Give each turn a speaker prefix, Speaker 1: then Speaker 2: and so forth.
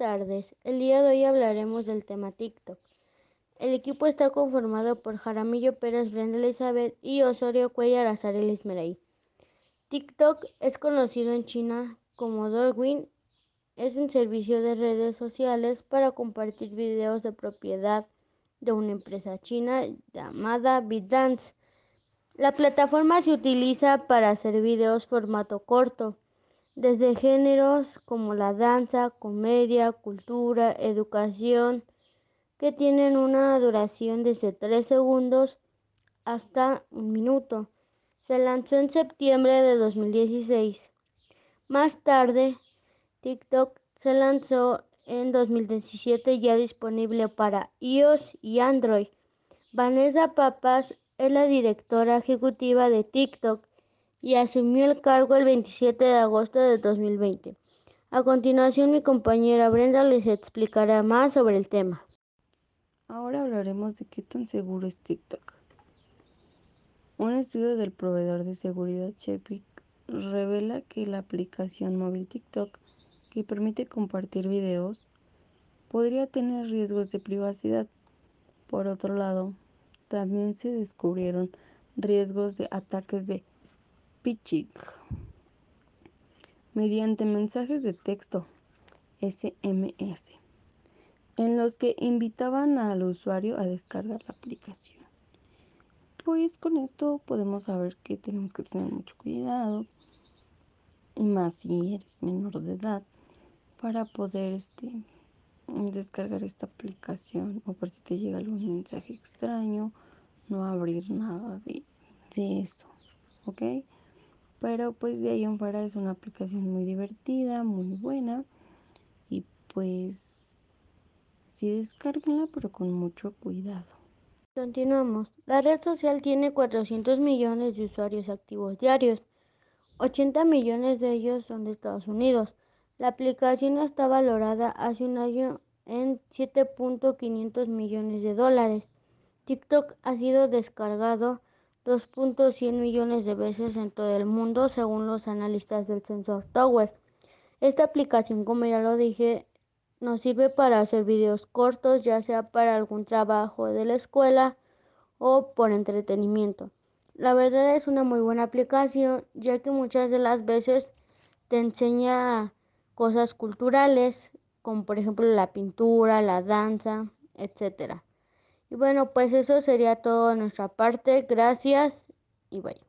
Speaker 1: tardes. El día de hoy hablaremos del tema TikTok. El equipo está conformado por Jaramillo Pérez, Brenda Elizabeth y Osorio Cuellar Azarel Ismerey. TikTok es conocido en China como Douyin. Es un servicio de redes sociales para compartir videos de propiedad de una empresa china llamada ByteDance. La plataforma se utiliza para hacer videos formato corto desde géneros como la danza, comedia, cultura, educación, que tienen una duración desde 3 segundos hasta un minuto. Se lanzó en septiembre de 2016. Más tarde, TikTok se lanzó en 2017 ya disponible para iOS y Android. Vanessa Papas es la directora ejecutiva de TikTok y asumió el cargo el 27 de agosto de 2020. A continuación, mi compañera Brenda les explicará más sobre el tema.
Speaker 2: Ahora hablaremos de qué tan seguro es TikTok. Un estudio del proveedor de seguridad Chepic revela que la aplicación móvil TikTok, que permite compartir videos, podría tener riesgos de privacidad. Por otro lado, también se descubrieron riesgos de ataques de Pichig mediante mensajes de texto SMS en los que invitaban al usuario a descargar la aplicación. Pues con esto podemos saber que tenemos que tener mucho cuidado y más si eres menor de edad para poder este, descargar esta aplicación o por si te llega algún mensaje extraño no abrir nada de, de eso ok pero pues de ahí en fuera es una aplicación muy divertida, muy buena. Y pues sí descárguenla, pero con mucho cuidado.
Speaker 1: Continuamos. La red social tiene 400 millones de usuarios activos diarios. 80 millones de ellos son de Estados Unidos. La aplicación está valorada hace un año en 7.500 millones de dólares. TikTok ha sido descargado 2.100 millones de veces en todo el mundo según los analistas del Sensor Tower. Esta aplicación, como ya lo dije, nos sirve para hacer videos cortos, ya sea para algún trabajo de la escuela o por entretenimiento. La verdad es una muy buena aplicación, ya que muchas de las veces te enseña cosas culturales, como por ejemplo la pintura, la danza, etcétera. Y bueno, pues eso sería todo de nuestra parte. Gracias y bye.